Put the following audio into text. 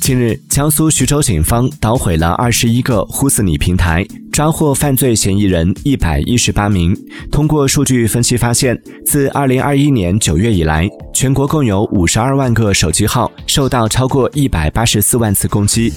近日江苏徐州警方捣毁了二十一个呼死你平台抓获犯罪嫌疑人一百一十八名。通过数据分析发现自二零二一年九月以来全国共有五十二万个手机号受到超过一百八十四万次攻击。